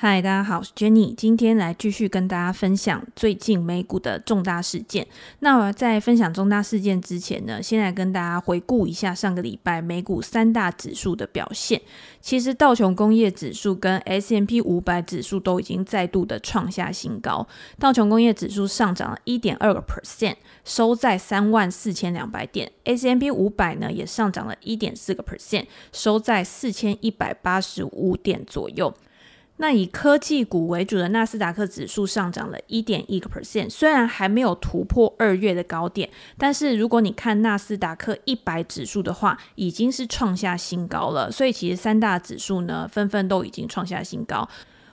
嗨，大家好，我是 Jenny，今天来继续跟大家分享最近美股的重大事件。那我在分享重大事件之前呢，先来跟大家回顾一下上个礼拜美股三大指数的表现。其实道琼工业指数跟 S M P 五百指数都已经再度的创下新高。道琼工业指数上涨了一点二个 percent，收在三万四千两百点 S M P 五百呢也上涨了一点四个 percent，收在四千一百八十五点左右。那以科技股为主的纳斯达克指数上涨了一点一个 percent，虽然还没有突破二月的高点，但是如果你看纳斯达克一百指数的话，已经是创下新高了。所以其实三大指数呢，纷纷都已经创下新高。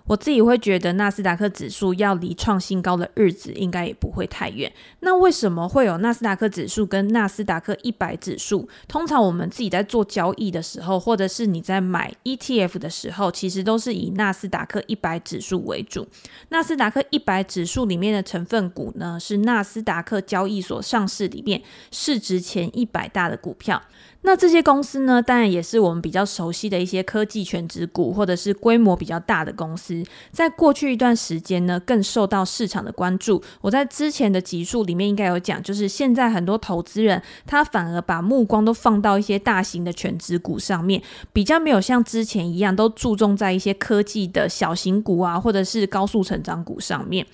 我自己会觉得纳斯达克指数要离创新高的日子应该也不会太远。那为什么会有纳斯达克指数跟纳斯达克一百指数？通常我们自己在做交易的时候，或者是你在买 ETF 的时候，其实都是以纳斯达克一百指数为主。纳斯达克一百指数里面的成分股呢，是纳斯达克交易所上市里面市值前一百大的股票。那这些公司呢，当然也是我们比较熟悉的一些科技全值股，或者是规模比较大的公司。在过去一段时间呢，更受到市场的关注。我在之前的集数里面应该有讲，就是现在很多投资人他反而把目光都放到一些大型的全值股上面，比较没有像之前一样都注重在一些科技的小型股啊，或者是高速成长股上面。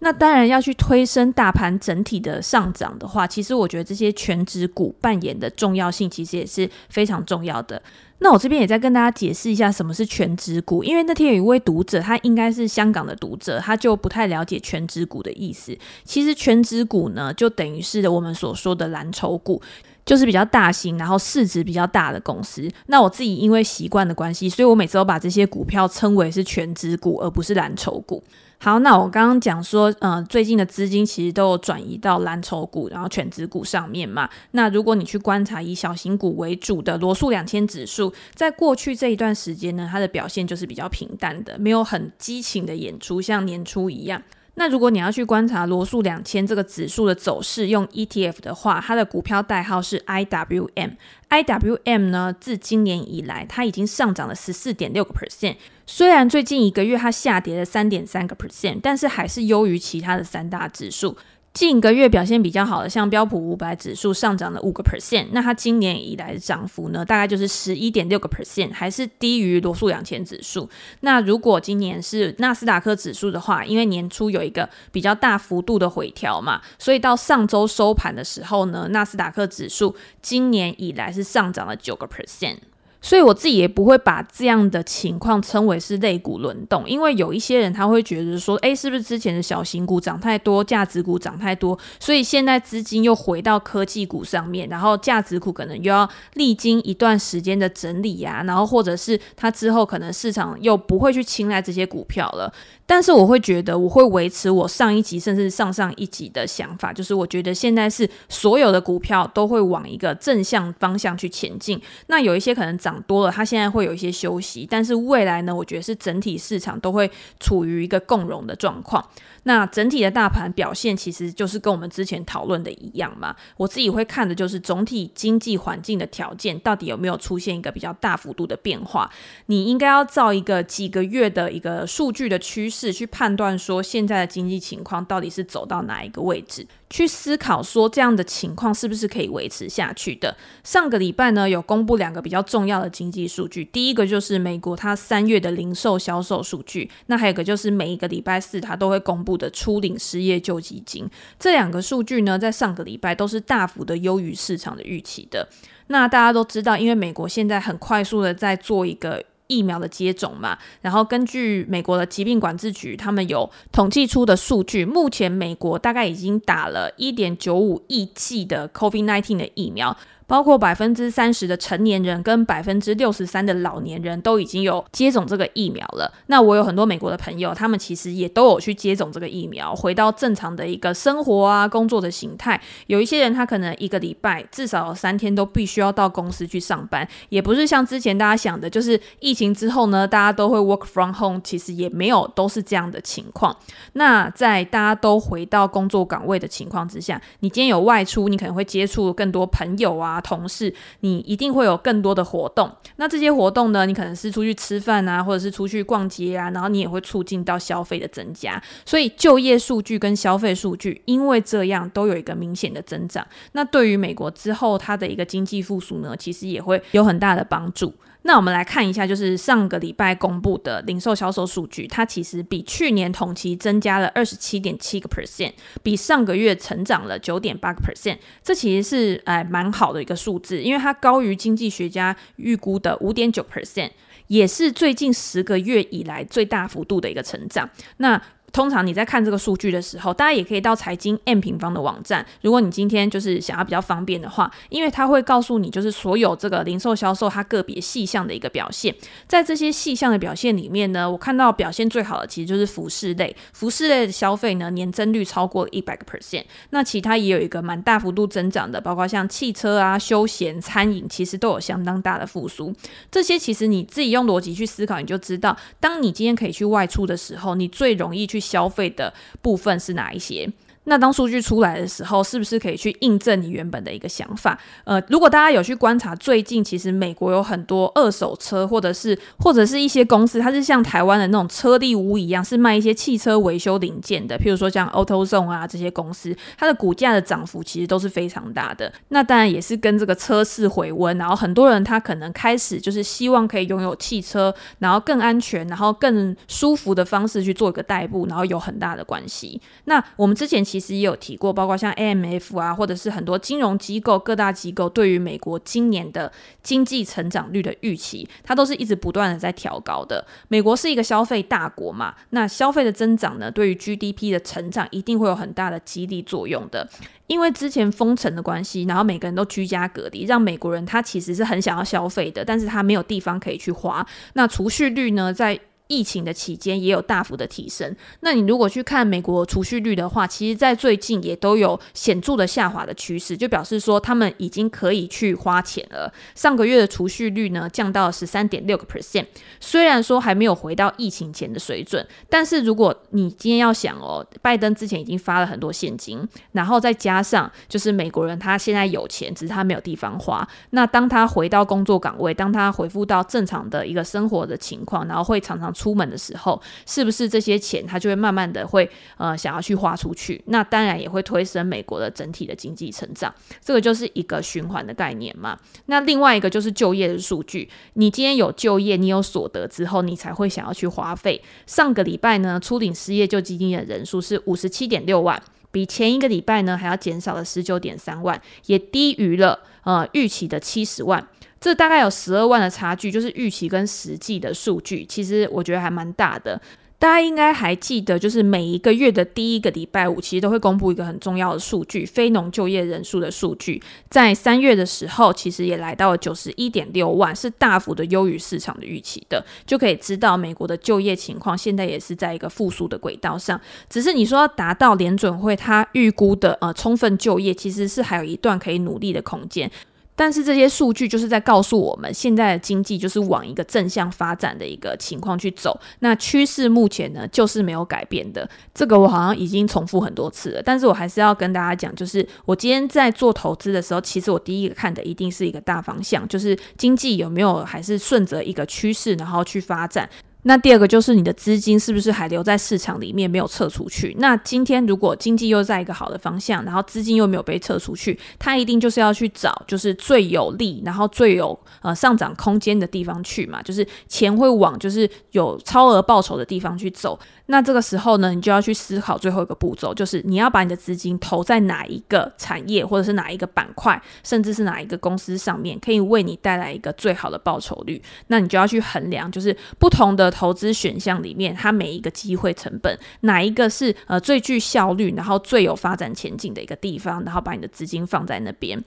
那当然要去推升大盘整体的上涨的话，其实我觉得这些全职股扮演的重要性其实也是非常重要的。那我这边也再跟大家解释一下什么是全职股，因为那天有一位读者，他应该是香港的读者，他就不太了解全职股的意思。其实全职股呢，就等于是我们所说的蓝筹股，就是比较大型，然后市值比较大的公司。那我自己因为习惯的关系，所以我每次都把这些股票称为是全职股，而不是蓝筹股。好，那我刚刚讲说，呃，最近的资金其实都有转移到蓝筹股，然后权值股上面嘛。那如果你去观察以小型股为主的罗素两千指数，在过去这一段时间呢，它的表现就是比较平淡的，没有很激情的演出，像年初一样。那如果你要去观察罗素两千这个指数的走势，用 ETF 的话，它的股票代号是 IWM。IWM 呢，自今年以来，它已经上涨了十四点六个 percent。虽然最近一个月它下跌了三点三个 percent，但是还是优于其他的三大指数。近一个月表现比较好的，像标普五百指数上涨了五个 percent，那它今年以来的涨幅呢，大概就是十一点六个 percent，还是低于罗素两千指数。那如果今年是纳斯达克指数的话，因为年初有一个比较大幅度的回调嘛，所以到上周收盘的时候呢，纳斯达克指数今年以来是上涨了九个 percent。所以我自己也不会把这样的情况称为是类股轮动，因为有一些人他会觉得说，哎，是不是之前的小型股涨太多，价值股涨太多，所以现在资金又回到科技股上面，然后价值股可能又要历经一段时间的整理呀，然后或者是它之后可能市场又不会去青睐这些股票了。但是我会觉得，我会维持我上一级甚至上上一级的想法，就是我觉得现在是所有的股票都会往一个正向方向去前进。那有一些可能涨多了，它现在会有一些休息，但是未来呢，我觉得是整体市场都会处于一个共荣的状况。那整体的大盘表现其实就是跟我们之前讨论的一样嘛。我自己会看的就是总体经济环境的条件到底有没有出现一个比较大幅度的变化。你应该要照一个几个月的一个数据的趋势去判断说现在的经济情况到底是走到哪一个位置。去思考说这样的情况是不是可以维持下去的。上个礼拜呢，有公布两个比较重要的经济数据，第一个就是美国它三月的零售销售数据，那还有个就是每一个礼拜四它都会公布的初领失业救济金。这两个数据呢，在上个礼拜都是大幅的优于市场的预期的。那大家都知道，因为美国现在很快速的在做一个。疫苗的接种嘛，然后根据美国的疾病管制局，他们有统计出的数据，目前美国大概已经打了一点九五亿剂的 COVID nineteen 的疫苗。包括百分之三十的成年人跟百分之六十三的老年人都已经有接种这个疫苗了。那我有很多美国的朋友，他们其实也都有去接种这个疫苗，回到正常的一个生活啊、工作的形态。有一些人他可能一个礼拜至少有三天都必须要到公司去上班，也不是像之前大家想的，就是疫情之后呢，大家都会 work from home，其实也没有都是这样的情况。那在大家都回到工作岗位的情况之下，你今天有外出，你可能会接触更多朋友啊。同事，你一定会有更多的活动。那这些活动呢，你可能是出去吃饭啊，或者是出去逛街啊，然后你也会促进到消费的增加。所以就业数据跟消费数据，因为这样都有一个明显的增长。那对于美国之后它的一个经济复苏呢，其实也会有很大的帮助。那我们来看一下，就是上个礼拜公布的零售销售数据，它其实比去年同期增加了二十七点七个 percent，比上个月成长了九点八个 percent。这其实是哎蛮好的一个数字，因为它高于经济学家预估的五点九 percent，也是最近十个月以来最大幅度的一个成长。那通常你在看这个数据的时候，大家也可以到财经 M 平方的网站。如果你今天就是想要比较方便的话，因为它会告诉你就是所有这个零售销售它个别细项的一个表现。在这些细项的表现里面呢，我看到表现最好的其实就是服饰类，服饰类的消费呢年增率超过一百个 percent。那其他也有一个蛮大幅度增长的，包括像汽车啊、休闲、餐饮，其实都有相当大的复苏。这些其实你自己用逻辑去思考，你就知道，当你今天可以去外出的时候，你最容易去。消费的部分是哪一些？那当数据出来的时候，是不是可以去印证你原本的一个想法？呃，如果大家有去观察，最近其实美国有很多二手车，或者是或者是一些公司，它是像台湾的那种车力屋一样，是卖一些汽车维修零件的。譬如说像 AutoZone 啊这些公司，它的股价的涨幅其实都是非常大的。那当然也是跟这个车市回温，然后很多人他可能开始就是希望可以拥有汽车，然后更安全，然后更舒服的方式去做一个代步，然后有很大的关系。那我们之前其。其实也有提过，包括像 AMF 啊，或者是很多金融机构、各大机构对于美国今年的经济成长率的预期，它都是一直不断的在调高的。美国是一个消费大国嘛，那消费的增长呢，对于 GDP 的成长一定会有很大的激励作用的。因为之前封城的关系，然后每个人都居家隔离，让美国人他其实是很想要消费的，但是他没有地方可以去花。那储蓄率呢，在疫情的期间也有大幅的提升。那你如果去看美国储蓄率的话，其实，在最近也都有显著的下滑的趋势，就表示说他们已经可以去花钱了。上个月的储蓄率呢，降到十三点六个 percent。虽然说还没有回到疫情前的水准，但是如果你今天要想哦，拜登之前已经发了很多现金，然后再加上就是美国人他现在有钱，只是他没有地方花。那当他回到工作岗位，当他恢复到正常的一个生活的情况，然后会常常。出门的时候，是不是这些钱他就会慢慢的会呃想要去花出去？那当然也会推升美国的整体的经济成长，这个就是一个循环的概念嘛。那另外一个就是就业的数据，你今天有就业，你有所得之后，你才会想要去花费。上个礼拜呢，初领失业救济金的人数是五十七点六万，比前一个礼拜呢还要减少了十九点三万，也低于了呃预期的七十万。这大概有十二万的差距，就是预期跟实际的数据，其实我觉得还蛮大的。大家应该还记得，就是每一个月的第一个礼拜五，其实都会公布一个很重要的数据——非农就业人数的数据。在三月的时候，其实也来到了九十一点六万，是大幅的优于市场的预期的，就可以知道美国的就业情况现在也是在一个复苏的轨道上。只是你说要达到联准会他预估的呃充分就业，其实是还有一段可以努力的空间。但是这些数据就是在告诉我们，现在的经济就是往一个正向发展的一个情况去走。那趋势目前呢，就是没有改变的。这个我好像已经重复很多次了，但是我还是要跟大家讲，就是我今天在做投资的时候，其实我第一个看的一定是一个大方向，就是经济有没有还是顺着一个趋势，然后去发展。那第二个就是你的资金是不是还留在市场里面没有撤出去？那今天如果经济又在一个好的方向，然后资金又没有被撤出去，它一定就是要去找就是最有利，然后最有呃上涨空间的地方去嘛，就是钱会往就是有超额报酬的地方去走。那这个时候呢，你就要去思考最后一个步骤，就是你要把你的资金投在哪一个产业，或者是哪一个板块，甚至是哪一个公司上面，可以为你带来一个最好的报酬率。那你就要去衡量，就是不同的投资选项里面，它每一个机会成本，哪一个是呃最具效率，然后最有发展前景的一个地方，然后把你的资金放在那边。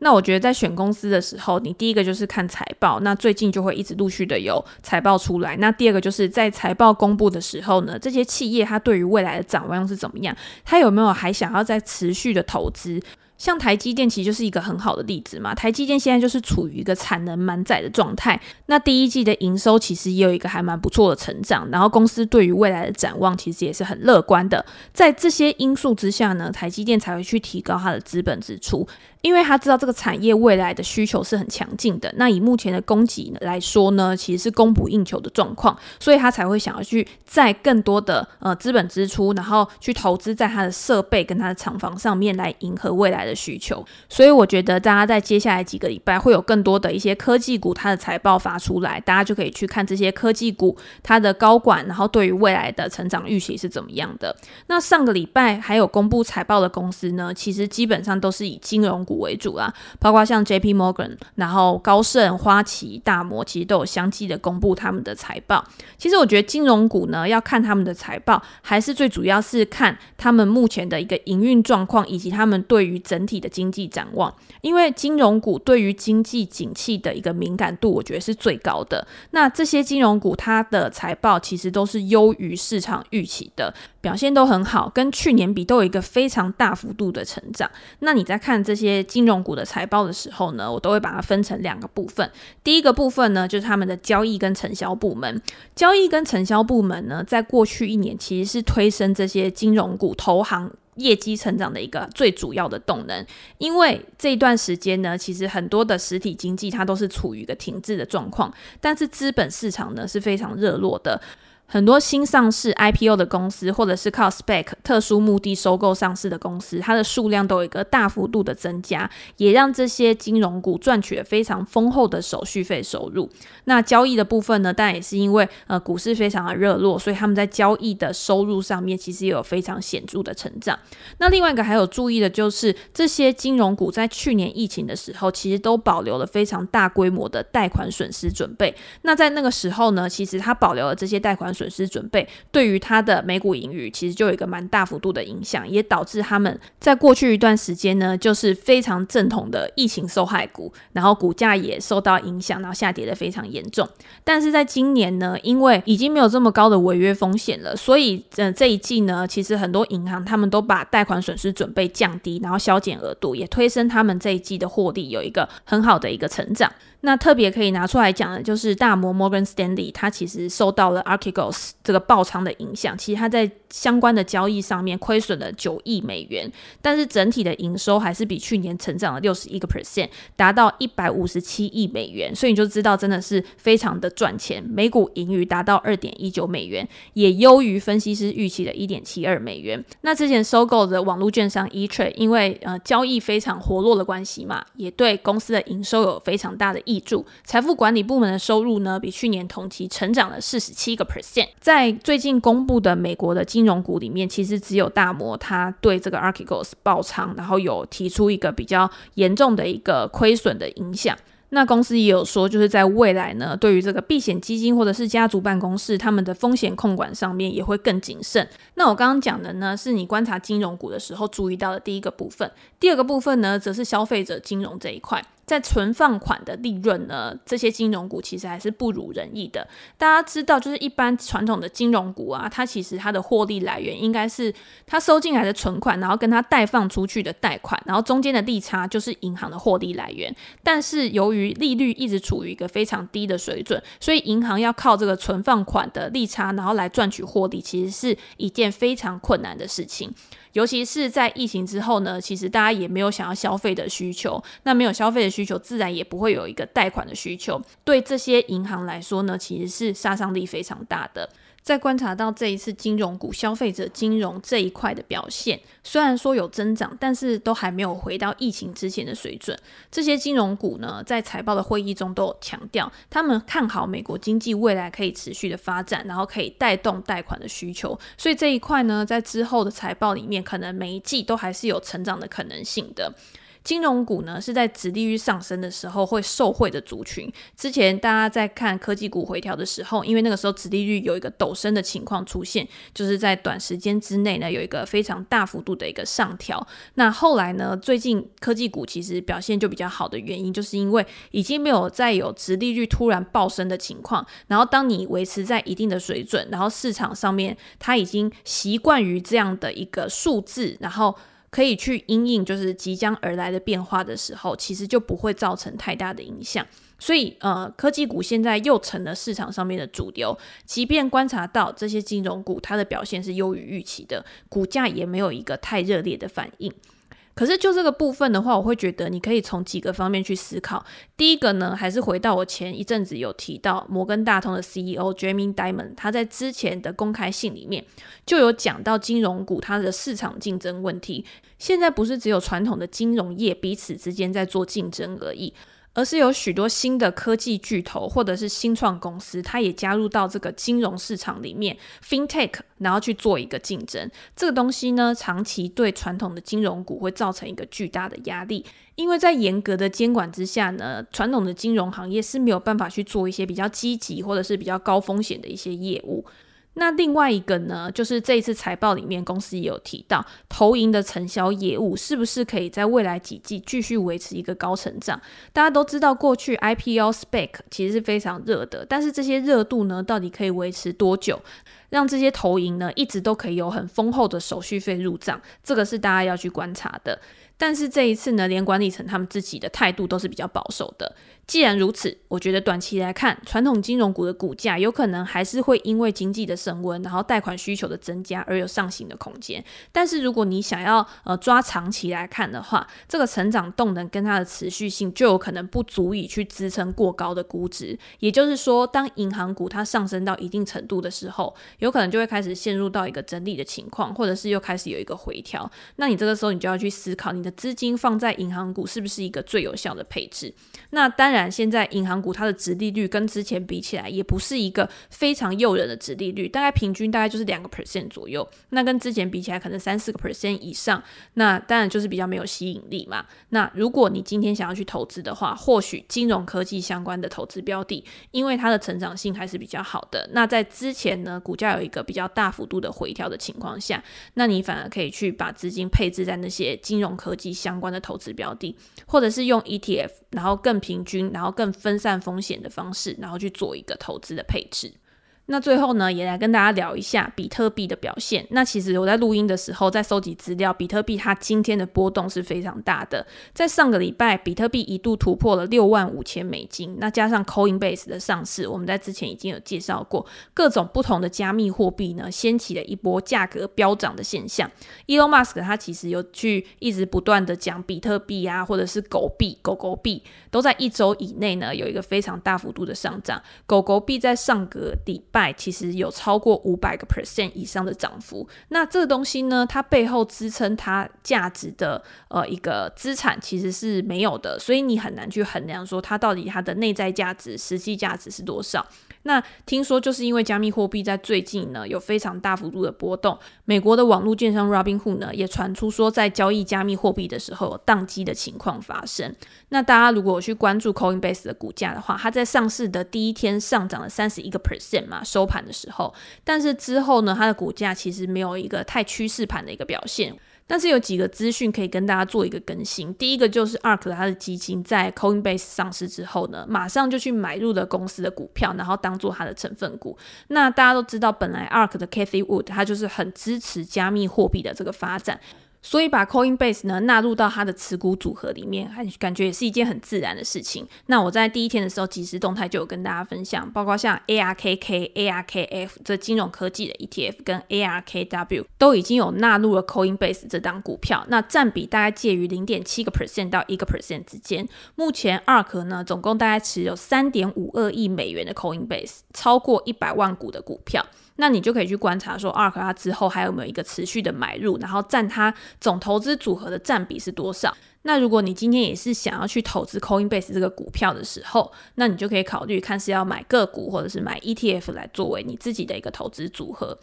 那我觉得在选公司的时候，你第一个就是看财报，那最近就会一直陆续的有财报出来。那第二个就是在财报公布的时候呢，这些企业它对于未来的展望是怎么样？它有没有还想要再持续的投资？像台积电其实就是一个很好的例子嘛，台积电现在就是处于一个产能满载的状态，那第一季的营收其实也有一个还蛮不错的成长，然后公司对于未来的展望其实也是很乐观的。在这些因素之下呢，台积电才会去提高它的资本支出。因为他知道这个产业未来的需求是很强劲的。那以目前的供给来说呢，其实是供不应求的状况，所以他才会想要去在更多的呃资本支出，然后去投资在他的设备跟他的厂房上面来迎合未来的需求。所以我觉得大家在接下来几个礼拜会有更多的一些科技股它的财报发出来，大家就可以去看这些科技股它的高管，然后对于未来的成长预期是怎么样的。那上个礼拜还有公布财报的公司呢，其实基本上都是以金融股为主啊，包括像 J P Morgan，然后高盛、花旗、大摩，其实都有相继的公布他们的财报。其实我觉得金融股呢，要看他们的财报，还是最主要是看他们目前的一个营运状况，以及他们对于整体的经济展望。因为金融股对于经济景气的一个敏感度，我觉得是最高的。那这些金融股它的财报其实都是优于市场预期的。表现都很好，跟去年比都有一个非常大幅度的成长。那你在看这些金融股的财报的时候呢，我都会把它分成两个部分。第一个部分呢，就是他们的交易跟承销部门。交易跟承销部门呢，在过去一年其实是推升这些金融股投行业绩成长的一个最主要的动能。因为这一段时间呢，其实很多的实体经济它都是处于一个停滞的状况，但是资本市场呢是非常热络的。很多新上市 IPO 的公司，或者是靠 SPAC 特殊目的收购上市的公司，它的数量都有一个大幅度的增加，也让这些金融股赚取了非常丰厚的手续费收入。那交易的部分呢，当然也是因为呃股市非常的热络，所以他们在交易的收入上面其实也有非常显著的成长。那另外一个还有注意的就是，这些金融股在去年疫情的时候，其实都保留了非常大规模的贷款损失准备。那在那个时候呢，其实它保留了这些贷款。损失准备对于它的每股盈余其实就有一个蛮大幅度的影响，也导致他们在过去一段时间呢，就是非常正统的疫情受害股，然后股价也受到影响，然后下跌得非常严重。但是在今年呢，因为已经没有这么高的违约风险了，所以呃这一季呢，其实很多银行他们都把贷款损失准备降低，然后削减额度，也推升他们这一季的获利有一个很好的一个成长。那特别可以拿出来讲的，就是大摩 Morgan Stanley，它其实受到了 Archegos 这个爆仓的影响，其实它在相关的交易上面亏损了九亿美元，但是整体的营收还是比去年成长了六十一个 percent，达到一百五十七亿美元，所以你就知道真的是非常的赚钱，每股盈余达到二点一九美元，也优于分析师预期的一点七二美元。那之前收购的网络券商 E-Trade，因为呃交易非常活络的关系嘛，也对公司的营收有非常大的挹注。财富管理部门的收入呢，比去年同期成长了四十七个 percent。在最近公布的美国的金融股里面，其实只有大摩它对这个 Archegos 爆仓，然后有提出一个比较严重的一个亏损的影响。那公司也有说，就是在未来呢，对于这个避险基金或者是家族办公室，他们的风险控管上面也会更谨慎。那我刚刚讲的呢，是你观察金融股的时候注意到的第一个部分。第二个部分呢，则是消费者金融这一块。在存放款的利润呢，这些金融股其实还是不如人意的。大家知道，就是一般传统的金融股啊，它其实它的获利来源应该是它收进来的存款，然后跟它贷放出去的贷款，然后中间的利差就是银行的获利来源。但是由于利率一直处于一个非常低的水准，所以银行要靠这个存放款的利差，然后来赚取获利，其实是一件非常困难的事情。尤其是在疫情之后呢，其实大家也没有想要消费的需求，那没有消费的需求，自然也不会有一个贷款的需求。对这些银行来说呢，其实是杀伤力非常大的。在观察到这一次金融股、消费者金融这一块的表现，虽然说有增长，但是都还没有回到疫情之前的水准。这些金融股呢，在财报的会议中都有强调，他们看好美国经济未来可以持续的发展，然后可以带动贷款的需求。所以这一块呢，在之后的财报里面，可能每一季都还是有成长的可能性的。金融股呢，是在殖利率上升的时候会受惠的族群。之前大家在看科技股回调的时候，因为那个时候殖利率有一个陡升的情况出现，就是在短时间之内呢，有一个非常大幅度的一个上调。那后来呢，最近科技股其实表现就比较好的原因，就是因为已经没有再有殖利率突然暴升的情况。然后当你维持在一定的水准，然后市场上面它已经习惯于这样的一个数字，然后。可以去因应就是即将而来的变化的时候，其实就不会造成太大的影响。所以，呃，科技股现在又成了市场上面的主流。即便观察到这些金融股它的表现是优于预期的，股价也没有一个太热烈的反应。可是就这个部分的话，我会觉得你可以从几个方面去思考。第一个呢，还是回到我前一阵子有提到摩根大通的 CEO Jamie Dimon，他在之前的公开信里面就有讲到金融股它的市场竞争问题。现在不是只有传统的金融业彼此之间在做竞争而已。而是有许多新的科技巨头或者是新创公司，它也加入到这个金融市场里面，FinTech，然后去做一个竞争。这个东西呢，长期对传统的金融股会造成一个巨大的压力，因为在严格的监管之下呢，传统的金融行业是没有办法去做一些比较积极或者是比较高风险的一些业务。那另外一个呢，就是这一次财报里面，公司也有提到，投银的承销业务是不是可以在未来几季继续维持一个高成长？大家都知道，过去 IPO spec 其实是非常热的，但是这些热度呢，到底可以维持多久？让这些投银呢，一直都可以有很丰厚的手续费入账，这个是大家要去观察的。但是这一次呢，连管理层他们自己的态度都是比较保守的。既然如此，我觉得短期来看，传统金融股的股价有可能还是会因为经济的升温，然后贷款需求的增加而有上行的空间。但是如果你想要呃抓长期来看的话，这个成长动能跟它的持续性就有可能不足以去支撑过高的估值。也就是说，当银行股它上升到一定程度的时候，有可能就会开始陷入到一个整理的情况，或者是又开始有一个回调。那你这个时候你就要去思考，你的资金放在银行股是不是一个最有效的配置？那当然。现在银行股它的值利率跟之前比起来，也不是一个非常诱人的值利率，大概平均大概就是两个 percent 左右。那跟之前比起来，可能三四个 percent 以上，那当然就是比较没有吸引力嘛。那如果你今天想要去投资的话，或许金融科技相关的投资标的，因为它的成长性还是比较好的。那在之前呢，股价有一个比较大幅度的回调的情况下，那你反而可以去把资金配置在那些金融科技相关的投资标的，或者是用 ETF，然后更平均。然后更分散风险的方式，然后去做一个投资的配置。那最后呢，也来跟大家聊一下比特币的表现。那其实我在录音的时候，在收集资料，比特币它今天的波动是非常大的。在上个礼拜，比特币一度突破了六万五千美金。那加上 Coinbase 的上市，我们在之前已经有介绍过，各种不同的加密货币呢，掀起了一波价格飙涨的现象。Elon Musk 他其实有去一直不断的讲比特币啊，或者是狗币、狗狗币，都在一周以内呢有一个非常大幅度的上涨。狗狗币在上个礼拜。其实有超过五百个 percent 以上的涨幅，那这个东西呢，它背后支撑它价值的呃一个资产其实是没有的，所以你很难去衡量说它到底它的内在价值、实际价值是多少。那听说就是因为加密货币在最近呢有非常大幅度的波动，美国的网络券商 Robinhood 呢也传出说在交易加密货币的时候有宕机的情况发生。那大家如果去关注 Coinbase 的股价的话，它在上市的第一天上涨了三十一个 percent 嘛，收盘的时候，但是之后呢，它的股价其实没有一个太趋势盘的一个表现。但是有几个资讯可以跟大家做一个更新。第一个就是 ARK 它的基金在 Coinbase 上市之后呢，马上就去买入了公司的股票，然后当做它的成分股。那大家都知道，本来 ARK 的 Cathy Wood 他就是很支持加密货币的这个发展。所以把 Coinbase 呢纳入到它的持股组合里面，还感觉也是一件很自然的事情。那我在第一天的时候，即时动态就有跟大家分享，包括像 ARKK、ARKF 这金融科技的 ETF 跟 ARKW 都已经有纳入了 Coinbase 这档股票，那占比大概介于零点七个 percent 到一个 percent 之间。目前 ARK 呢总共大概持有三点五二亿美元的 Coinbase，超过一百万股的股票。那你就可以去观察说，ARK 它之后还有没有一个持续的买入，然后占它总投资组合的占比是多少？那如果你今天也是想要去投资 Coinbase 这个股票的时候，那你就可以考虑看是要买个股或者是买 ETF 来作为你自己的一个投资组合。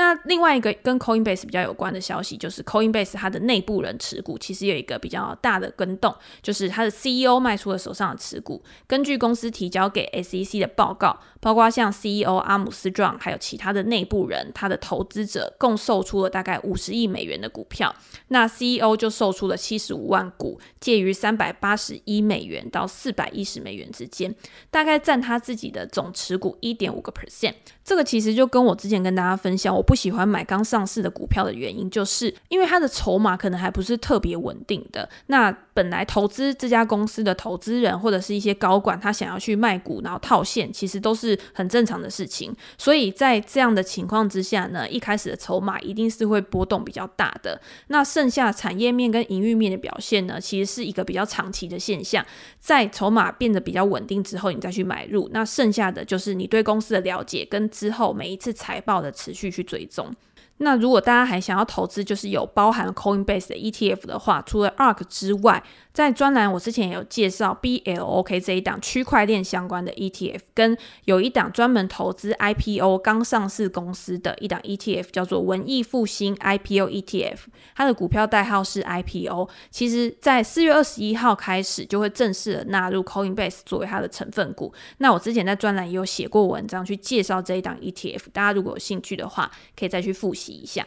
那另外一个跟 Coinbase 比较有关的消息，就是 Coinbase 它的内部人持股其实有一个比较大的更动，就是它的 CEO 卖出了手上的持股。根据公司提交给 SEC 的报告，包括像 CEO 阿姆斯壮还有其他的内部人，他的投资者共售出了大概五十亿美元的股票。那 CEO 就售出了七十五万股，介于三百八十一美元到四百一十美元之间，大概占他自己的总持股一点五个 percent。这个其实就跟我之前跟大家分享，我不喜欢买刚上市的股票的原因，就是因为它的筹码可能还不是特别稳定的。那本来投资这家公司的投资人或者是一些高管，他想要去卖股然后套现，其实都是很正常的事情。所以在这样的情况之下呢，一开始的筹码一定是会波动比较大的。那剩下产业面跟营运面的表现呢，其实是一个比较长期的现象。在筹码变得比较稳定之后，你再去买入，那剩下的就是你对公司的了解跟之后每一次财报的持续去追踪。那如果大家还想要投资，就是有包含 Coinbase 的 ETF 的话，除了 ARK 之外，在专栏我之前也有介绍 BLOK 这一档区块链相关的 ETF，跟有一档专门投资 IPO 刚上市公司的一档 ETF，叫做文艺复兴 IPO ETF，它的股票代号是 IPO。其实，在四月二十一号开始就会正式的纳入 Coinbase 作为它的成分股。那我之前在专栏也有写过文章去介绍这一档 ETF，大家如果有兴趣的话，可以再去复习一下。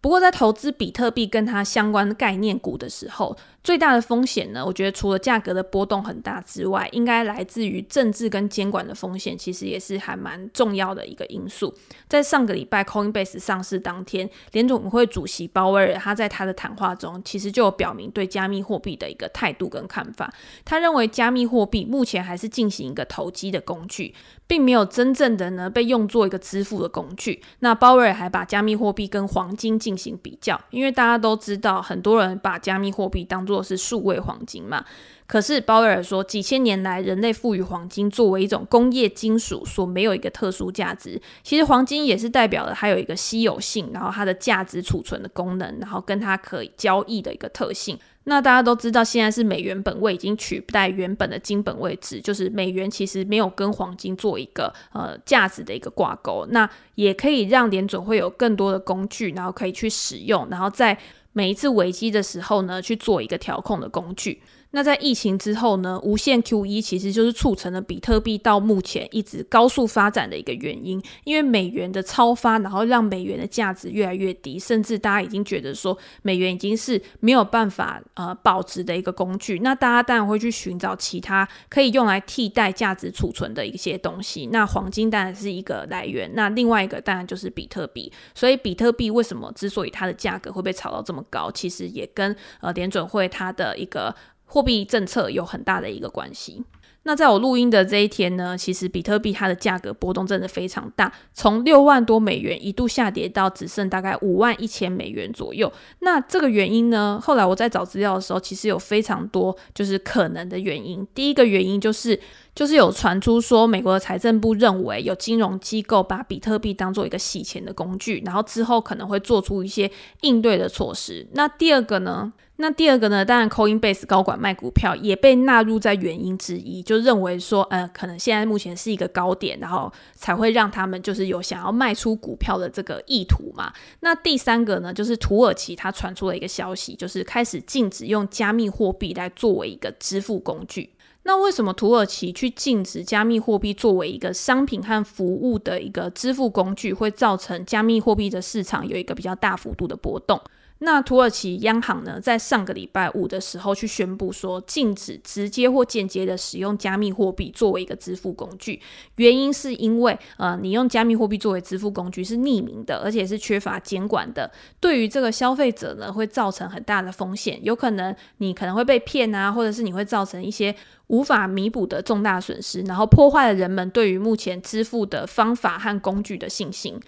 不过，在投资比特币跟它相关概念股的时候，最大的风险呢，我觉得除了价格的波动很大之外，应该来自于政治跟监管的风险，其实也是还蛮重要的一个因素。在上个礼拜 Coinbase 上市当天，联总会主席鲍威尔他在他的谈话中，其实就有表明对加密货币的一个态度跟看法。他认为加密货币目前还是进行一个投机的工具，并没有真正的呢被用作一个支付的工具。那鲍威尔还把加密货币跟黄金进行比较，因为大家都知道，很多人把加密货币当做作是数位黄金嘛，可是鲍威尔说，几千年来人类赋予黄金作为一种工业金属所没有一个特殊价值。其实黄金也是代表了它有一个稀有性，然后它的价值储存的功能，然后跟它可以交易的一个特性。那大家都知道，现在是美元本位已经取代原本的金本位制，就是美元其实没有跟黄金做一个呃价值的一个挂钩。那也可以让联准会有更多的工具，然后可以去使用，然后在。每一次危机的时候呢，去做一个调控的工具。那在疫情之后呢，无限 QE 其实就是促成了比特币到目前一直高速发展的一个原因。因为美元的超发，然后让美元的价值越来越低，甚至大家已经觉得说美元已经是没有办法呃保值的一个工具。那大家当然会去寻找其他可以用来替代价值储存的一些东西。那黄金当然是一个来源，那另外一个当然就是比特币。所以比特币为什么之所以它的价格会被炒到这么高，其实也跟呃联准会它的一个。货币政策有很大的一个关系。那在我录音的这一天呢，其实比特币它的价格波动真的非常大，从六万多美元一度下跌到只剩大概五万一千美元左右。那这个原因呢，后来我在找资料的时候，其实有非常多就是可能的原因。第一个原因就是，就是有传出说，美国的财政部认为有金融机构把比特币当做一个洗钱的工具，然后之后可能会做出一些应对的措施。那第二个呢？那第二个呢，当然，Coinbase 高管卖股票也被纳入在原因之一，就认为说，呃，可能现在目前是一个高点，然后才会让他们就是有想要卖出股票的这个意图嘛。那第三个呢，就是土耳其它传出了一个消息，就是开始禁止用加密货币来作为一个支付工具。那为什么土耳其去禁止加密货币作为一个商品和服务的一个支付工具，会造成加密货币的市场有一个比较大幅度的波动？那土耳其央行呢，在上个礼拜五的时候去宣布说，禁止直接或间接的使用加密货币作为一个支付工具。原因是因为，呃，你用加密货币作为支付工具是匿名的，而且是缺乏监管的，对于这个消费者呢，会造成很大的风险，有可能你可能会被骗啊，或者是你会造成一些无法弥补的重大损失，然后破坏了人们对于目前支付的方法和工具的信心。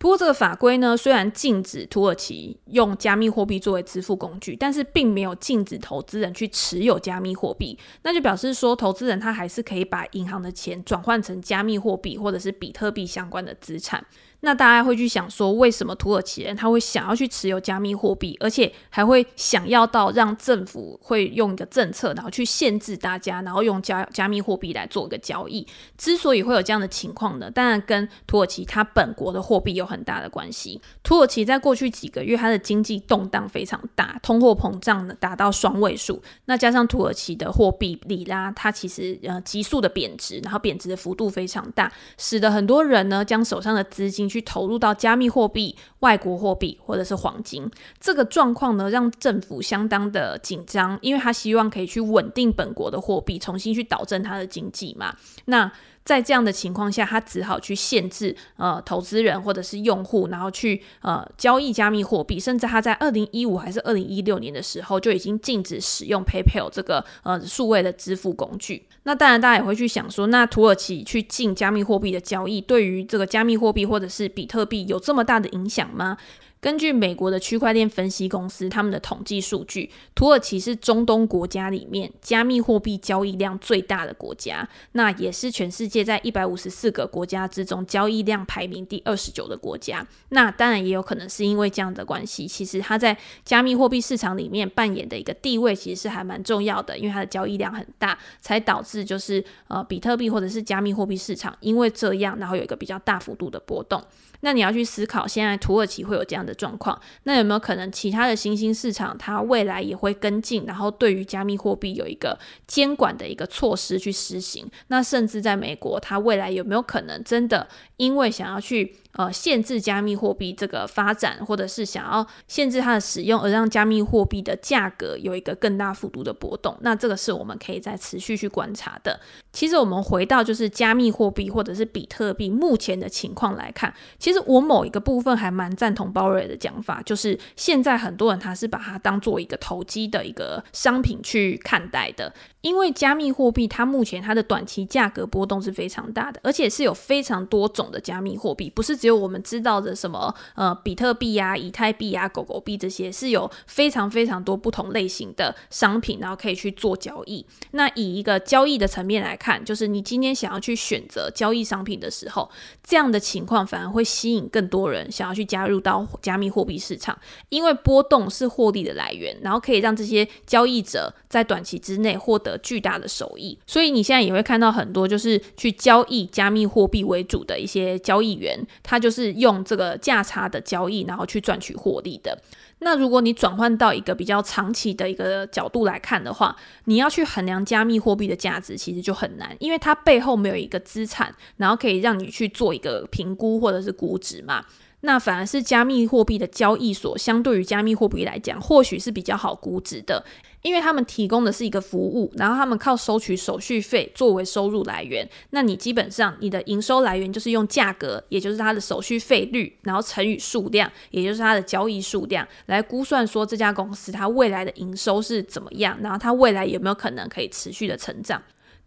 不过，这个法规呢，虽然禁止土耳其用加密货币作为支付工具，但是并没有禁止投资人去持有加密货币。那就表示说，投资人他还是可以把银行的钱转换成加密货币或者是比特币相关的资产。那大家会去想说，为什么土耳其人他会想要去持有加密货币，而且还会想要到让政府会用一个政策，然后去限制大家，然后用加加密货币来做一个交易。之所以会有这样的情况呢，当然跟土耳其它本国的货币有很大的关系。土耳其在过去几个月，它的经济动荡非常大，通货膨胀呢达到双位数。那加上土耳其的货币里拉，它其实呃急速的贬值，然后贬值的幅度非常大，使得很多人呢将手上的资金。去投入到加密货币、外国货币或者是黄金，这个状况呢，让政府相当的紧张，因为他希望可以去稳定本国的货币，重新去导正他的经济嘛。那在这样的情况下，他只好去限制呃投资人或者是用户，然后去呃交易加密货币，甚至他在二零一五还是二零一六年的时候就已经禁止使用 PayPal 这个呃数位的支付工具。那当然，大家也会去想说，那土耳其去禁加密货币的交易，对于这个加密货币或者是比特币有这么大的影响吗？根据美国的区块链分析公司他们的统计数据，土耳其是中东国家里面加密货币交易量最大的国家，那也是全世界在一百五十四个国家之中交易量排名第二十九的国家。那当然也有可能是因为这样的关系，其实它在加密货币市场里面扮演的一个地位其实是还蛮重要的，因为它的交易量很大，才导致就是呃比特币或者是加密货币市场因为这样，然后有一个比较大幅度的波动。那你要去思考，现在土耳其会有这样的状况，那有没有可能其他的新兴市场它未来也会跟进，然后对于加密货币有一个监管的一个措施去实行？那甚至在美国，它未来有没有可能真的因为想要去呃限制加密货币这个发展，或者是想要限制它的使用，而让加密货币的价格有一个更大幅度的波动？那这个是我们可以再持续去观察的。其实我们回到就是加密货币或者是比特币目前的情况来看，其实我某一个部分还蛮赞同鲍瑞的讲法，就是现在很多人他是把它当做一个投机的一个商品去看待的。因为加密货币它目前它的短期价格波动是非常大的，而且是有非常多种的加密货币，不是只有我们知道的什么呃比特币啊、以太币啊、狗狗币这些，是有非常非常多不同类型的商品，然后可以去做交易。那以一个交易的层面来看，就是你今天想要去选择交易商品的时候，这样的情况反而会吸引更多人想要去加入到加密货币市场，因为波动是获利的来源，然后可以让这些交易者在短期之内获得。巨大的收益，所以你现在也会看到很多就是去交易加密货币为主的一些交易员，他就是用这个价差的交易，然后去赚取获利的。那如果你转换到一个比较长期的一个角度来看的话，你要去衡量加密货币的价值，其实就很难，因为它背后没有一个资产，然后可以让你去做一个评估或者是估值嘛。那反而是加密货币的交易所，相对于加密货币来讲，或许是比较好估值的。因为他们提供的是一个服务，然后他们靠收取手续费作为收入来源。那你基本上你的营收来源就是用价格，也就是它的手续费率，然后乘以数量，也就是它的交易数量，来估算说这家公司它未来的营收是怎么样，然后它未来有没有可能可以持续的成长。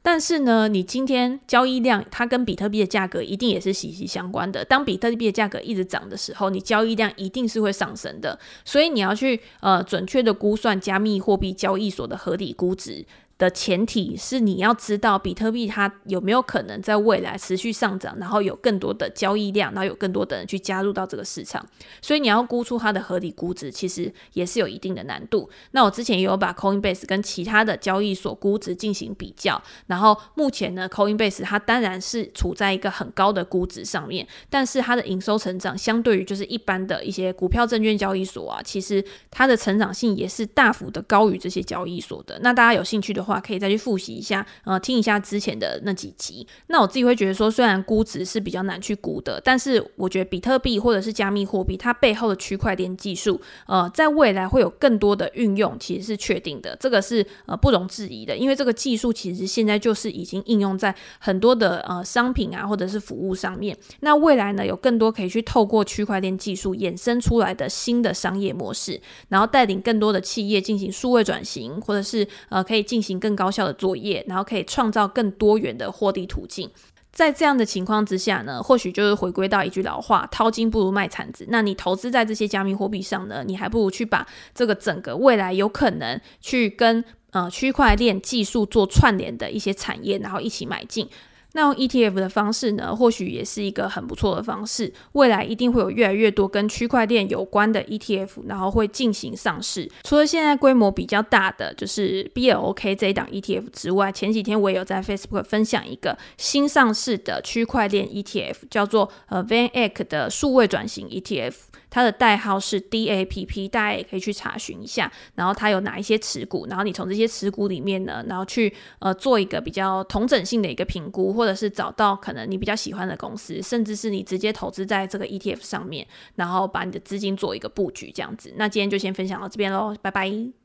但是呢，你今天交易量它跟比特币的价格一定也是息息相关的。当比特币的价格一直涨的时候，你交易量一定是会上升的。所以你要去呃准确的估算加密货币交易所的合理估值。的前提是你要知道比特币它有没有可能在未来持续上涨，然后有更多的交易量，然后有更多的人去加入到这个市场，所以你要估出它的合理估值，其实也是有一定的难度。那我之前也有把 Coinbase 跟其他的交易所估值进行比较，然后目前呢，Coinbase 它当然是处在一个很高的估值上面，但是它的营收成长相对于就是一般的一些股票证券交易所啊，其实它的成长性也是大幅的高于这些交易所的。那大家有兴趣的话，可以再去复习一下，呃，听一下之前的那几集。那我自己会觉得说，虽然估值是比较难去估的，但是我觉得比特币或者是加密货币，它背后的区块链技术，呃，在未来会有更多的运用，其实是确定的。这个是呃不容置疑的，因为这个技术其实现在就是已经应用在很多的呃商品啊或者是服务上面。那未来呢，有更多可以去透过区块链技术衍生出来的新的商业模式，然后带领更多的企业进行数位转型，或者是呃可以进行。更高效的作业，然后可以创造更多元的获利途径。在这样的情况之下呢，或许就是回归到一句老话：“淘金不如卖铲子。”那你投资在这些加密货币上呢，你还不如去把这个整个未来有可能去跟呃区块链技术做串联的一些产业，然后一起买进。那用 ETF 的方式呢，或许也是一个很不错的方式。未来一定会有越来越多跟区块链有关的 ETF，然后会进行上市。除了现在规模比较大的就是 BLOK 这一档 ETF 之外，前几天我也有在 Facebook 分享一个新上市的区块链 ETF，叫做呃 VanEck 的数位转型 ETF。它的代号是 DAPP，大家也可以去查询一下。然后它有哪一些持股，然后你从这些持股里面呢，然后去呃做一个比较同整性的一个评估，或者是找到可能你比较喜欢的公司，甚至是你直接投资在这个 ETF 上面，然后把你的资金做一个布局这样子。那今天就先分享到这边喽，拜拜。